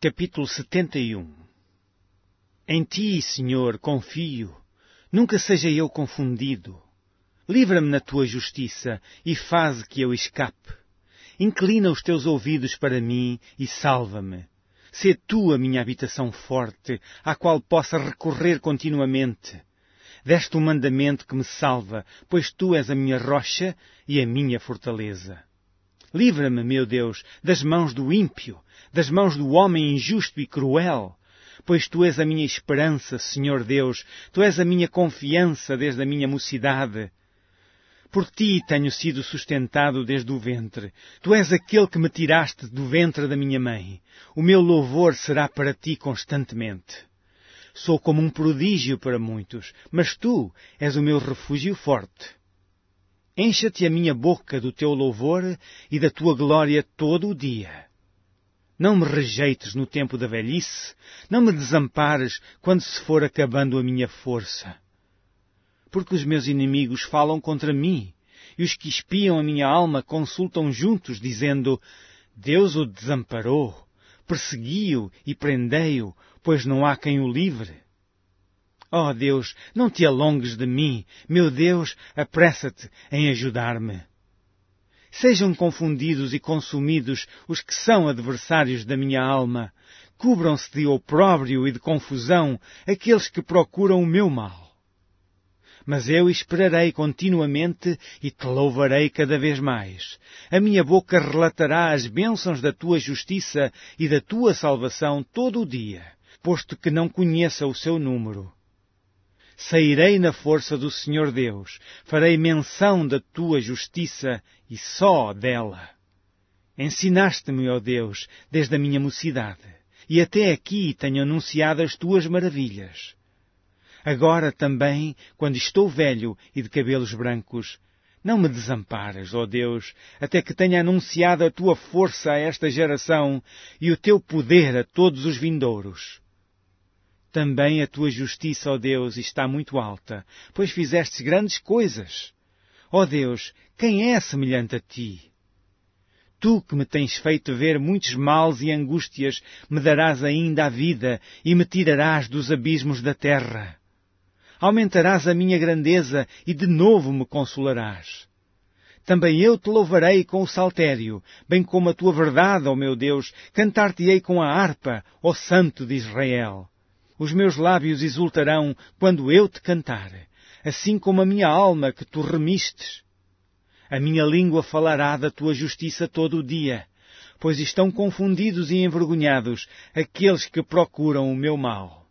Capítulo 71 Em ti, Senhor, confio. Nunca seja eu confundido. Livra-me na tua justiça e faz que eu escape. Inclina os teus ouvidos para mim e salva-me. Sê tu a minha habitação forte, à qual possa recorrer continuamente. Deste um mandamento que me salva, pois tu és a minha rocha e a minha fortaleza. Livra-me, meu Deus, das mãos do ímpio, das mãos do homem injusto e cruel. Pois tu és a minha esperança, Senhor Deus, tu és a minha confiança desde a minha mocidade. Por ti tenho sido sustentado desde o ventre. Tu és aquele que me tiraste do ventre da minha mãe. O meu louvor será para ti constantemente. Sou como um prodígio para muitos, mas tu és o meu refúgio forte. Encha-te a minha boca do teu louvor e da tua glória todo o dia. Não me rejeites no tempo da velhice, não me desampares quando se for acabando a minha força. Porque os meus inimigos falam contra mim, e os que espiam a minha alma consultam juntos, dizendo, Deus o desamparou, persegui-o e prendei-o, pois não há quem o livre. Oh Deus, não te alongues de mim. Meu Deus, apressa-te em ajudar-me. Sejam confundidos e consumidos os que são adversários da minha alma. Cubram-se de opróbrio e de confusão aqueles que procuram o meu mal. Mas eu esperarei continuamente e te louvarei cada vez mais. A minha boca relatará as bênçãos da tua justiça e da tua salvação todo o dia, posto que não conheça o seu número. Sairei na força do Senhor Deus, farei menção da tua justiça e só dela. Ensinaste-me, ó Deus, desde a minha mocidade, e até aqui tenho anunciado as tuas maravilhas. Agora também, quando estou velho e de cabelos brancos, não me desampares, ó Deus, até que tenha anunciado a tua força a esta geração e o teu poder a todos os vindouros. Também a tua justiça, ó Deus, está muito alta, pois fizestes grandes coisas. Ó Deus, quem é semelhante a ti? Tu que me tens feito ver muitos males e angústias, me darás ainda a vida e me tirarás dos abismos da terra. Aumentarás a minha grandeza e de novo me consolarás. Também eu te louvarei com o saltério, bem como a tua verdade, ó meu Deus, cantar-te-ei com a harpa, ó Santo de Israel. Os meus lábios exultarão quando eu te cantar, assim como a minha alma que tu remistes. A minha língua falará da tua justiça todo o dia, pois estão confundidos e envergonhados aqueles que procuram o meu mal.